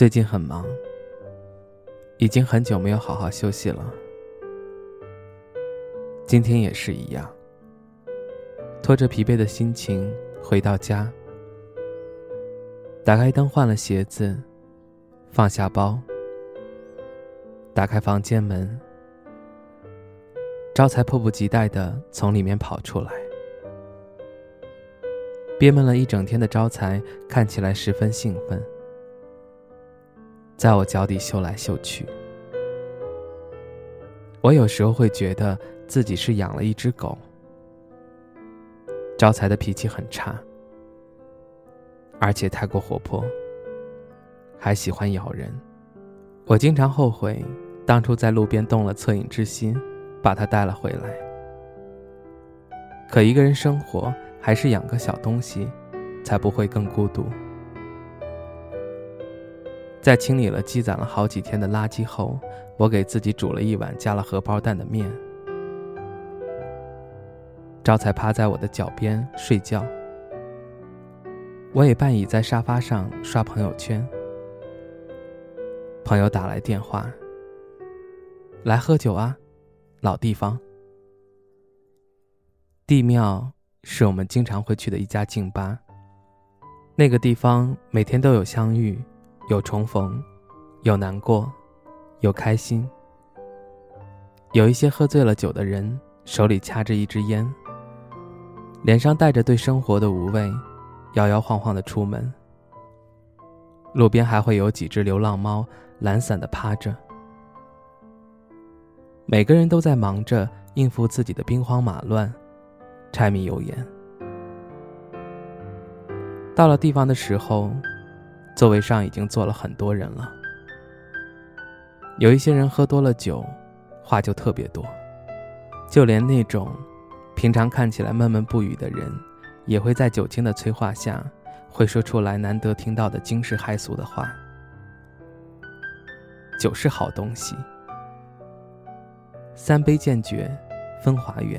最近很忙，已经很久没有好好休息了。今天也是一样，拖着疲惫的心情回到家，打开灯，换了鞋子，放下包，打开房间门，招财迫不及待的从里面跑出来。憋闷了一整天的招财看起来十分兴奋，在我脚底嗅来嗅去。我有时候会觉得自己是养了一只狗。招财的脾气很差，而且太过活泼，还喜欢咬人。我经常后悔当初在路边动了恻隐之心，把它带了回来。可一个人生活。还是养个小东西，才不会更孤独。在清理了积攒了好几天的垃圾后，我给自己煮了一碗加了荷包蛋的面。招财趴在我的脚边睡觉，我也半倚在沙发上刷朋友圈。朋友打来电话，来喝酒啊，老地方，地庙。是我们经常会去的一家静吧。那个地方每天都有相遇，有重逢，有难过，有开心。有一些喝醉了酒的人，手里掐着一支烟，脸上带着对生活的无畏，摇摇晃晃的出门。路边还会有几只流浪猫懒散的趴着。每个人都在忙着应付自己的兵荒马乱。柴米油盐。到了地方的时候，座位上已经坐了很多人了。有一些人喝多了酒，话就特别多，就连那种平常看起来闷闷不语的人，也会在酒精的催化下，会说出来难得听到的惊世骇俗的话。酒是好东西，三杯渐绝，风华远。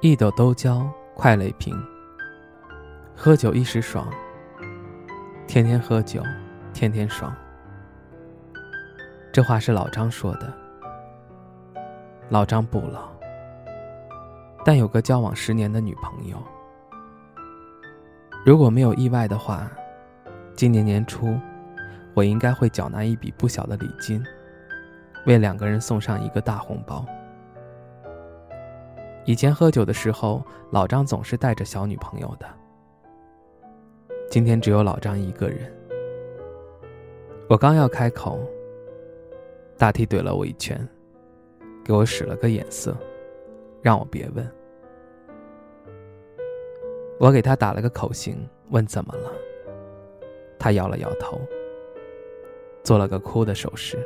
一斗都浇快累平。喝酒一时爽，天天喝酒，天天爽。这话是老张说的。老张不老，但有个交往十年的女朋友。如果没有意外的话，今年年初，我应该会缴纳一笔不小的礼金，为两个人送上一个大红包。以前喝酒的时候，老张总是带着小女朋友的。今天只有老张一个人。我刚要开口，大 T 怼了我一拳，给我使了个眼色，让我别问。我给他打了个口型，问怎么了。他摇了摇头，做了个哭的手势。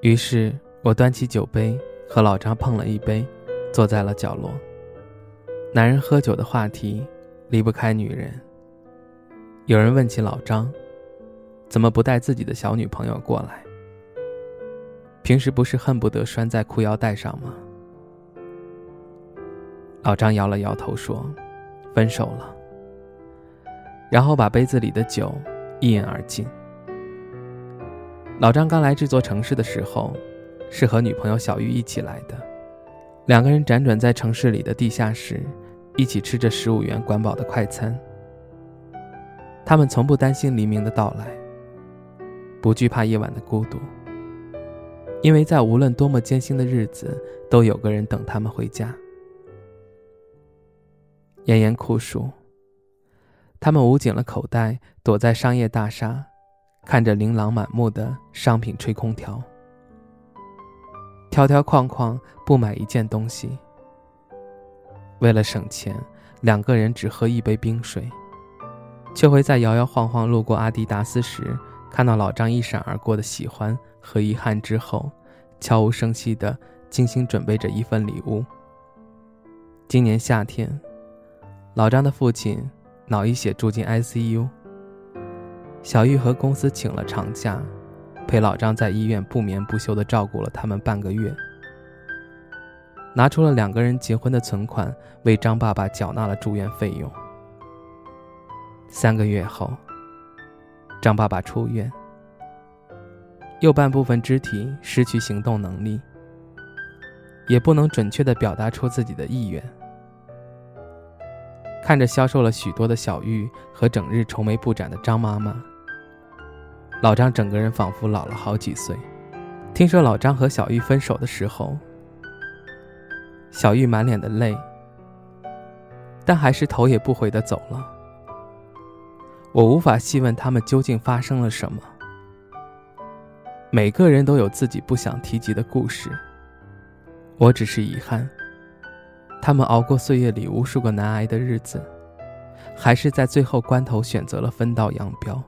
于是我端起酒杯，和老张碰了一杯。坐在了角落。男人喝酒的话题离不开女人。有人问起老张，怎么不带自己的小女朋友过来？平时不是恨不得拴在裤腰带上吗？老张摇了摇头说：“分手了。”然后把杯子里的酒一饮而尽。老张刚来这座城市的时候，是和女朋友小玉一起来的。两个人辗转在城市里的地下室，一起吃着十五元管饱的快餐。他们从不担心黎明的到来，不惧怕夜晚的孤独，因为在无论多么艰辛的日子，都有个人等他们回家。炎炎酷暑，他们捂紧了口袋，躲在商业大厦，看着琳琅满目的商品，吹空调。条条框框不买一件东西。为了省钱，两个人只喝一杯冰水，却会在摇摇晃晃路过阿迪达斯时，看到老张一闪而过的喜欢和遗憾之后，悄无声息地精心准备着一份礼物。今年夏天，老张的父亲脑溢血住进 ICU，小玉和公司请了长假。陪老张在医院不眠不休地照顾了他们半个月，拿出了两个人结婚的存款，为张爸爸缴纳了住院费用。三个月后，张爸爸出院，右半部分肢体失去行动能力，也不能准确地表达出自己的意愿。看着消瘦了许多的小玉和整日愁眉不展的张妈妈，老张整个人仿佛老了好几岁。听说老张和小玉分手的时候，小玉满脸的泪，但还是头也不回地走了。我无法细问他们究竟发生了什么。每个人都有自己不想提及的故事，我只是遗憾。他们熬过岁月里无数个难挨的日子，还是在最后关头选择了分道扬镳。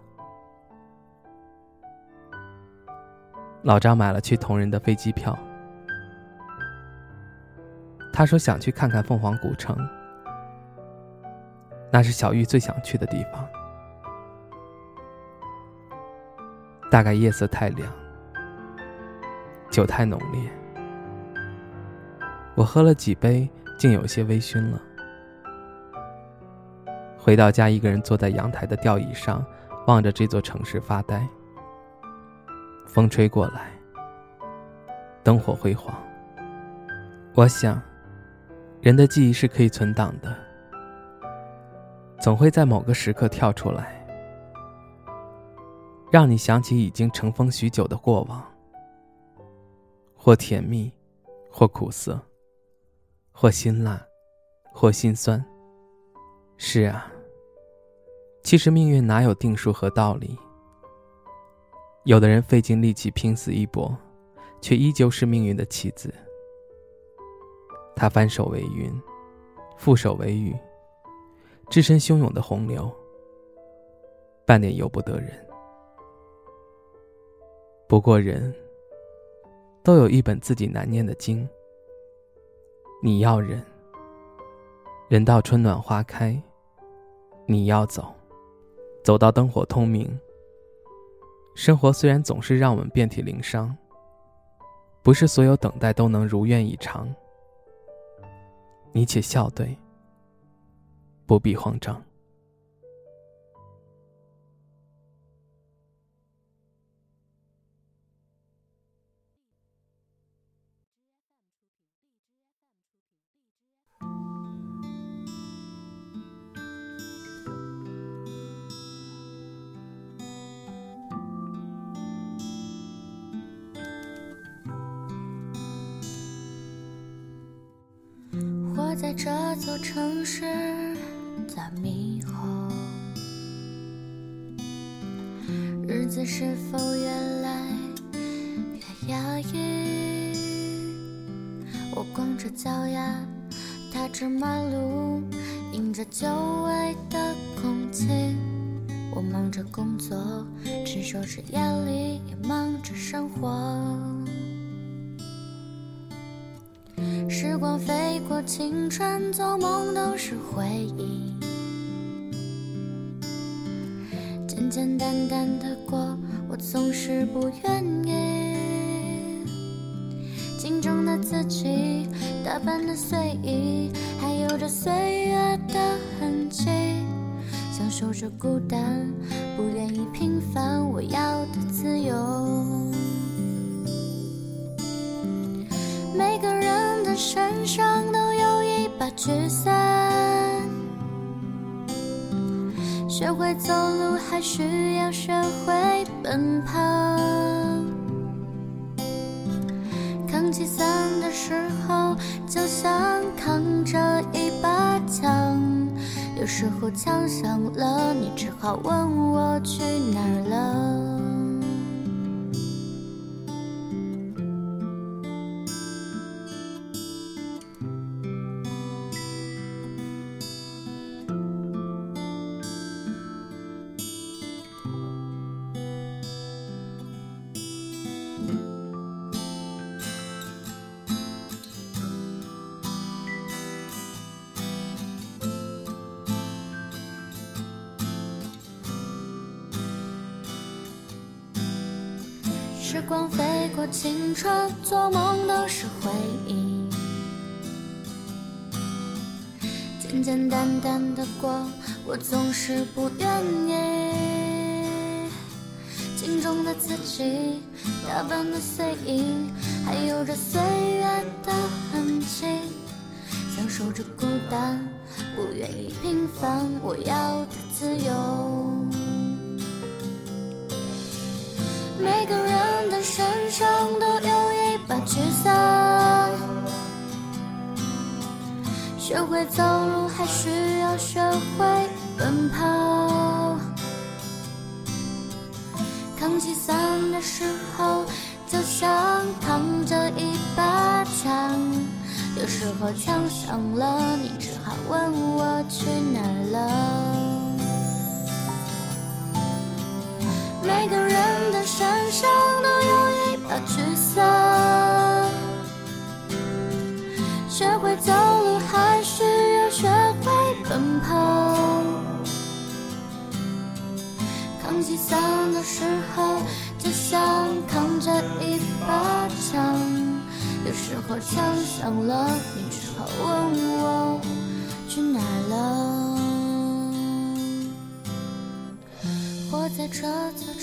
老张买了去同仁的飞机票，他说想去看看凤凰古城，那是小玉最想去的地方。大概夜色太亮，酒太浓烈，我喝了几杯。竟有些微醺了。回到家，一个人坐在阳台的吊椅上，望着这座城市发呆。风吹过来，灯火辉煌。我想，人的记忆是可以存档的，总会在某个时刻跳出来，让你想起已经尘封许久的过往，或甜蜜，或苦涩。或辛辣，或心酸。是啊，其实命运哪有定数和道理？有的人费尽力气拼死一搏，却依旧是命运的棋子。他翻手为云，覆手为雨，置身汹涌的洪流，半点由不得人。不过人，都有一本自己难念的经。你要忍，忍到春暖花开；你要走，走到灯火通明。生活虽然总是让我们遍体鳞伤，不是所有等待都能如愿以偿。你且笑对，不必慌张。我在这座城市在迷惑，日子是否越来越压抑？我光着脚丫踏着马路，迎着久违的空气。我忙着工作，承受着压力，也忙着生活。时光飞过，青春做梦都是回忆，简简单单的过，我总是不愿意。镜中的自己，打扮的随意，还有着岁月的痕迹，享受着孤单，不愿意平凡，我要的自由。每个人身上都有一把雨伞，学会走路还需要学会奔跑。扛起伞的时候，就像扛着一把枪，有时候枪响了，你只好问我去哪儿了。时光飞过，青春做梦都是回忆，简简单单的过，我总是不愿意。镜中的自己，打扮的随意，还有着岁月的痕迹。享受着孤单，不愿意平凡，我要的自由。每个人的身上都有一把沮丧，学会走路，还需要学会奔跑。扛起伞的时候，就像扛着一把枪。有时候枪响了，你只好问我去哪了。上都有一把沮丧，学会走路，还需要学会奔跑。扛起伞的时候，就像扛着一把枪。有时候枪响了，你只好问我去哪了。活在这座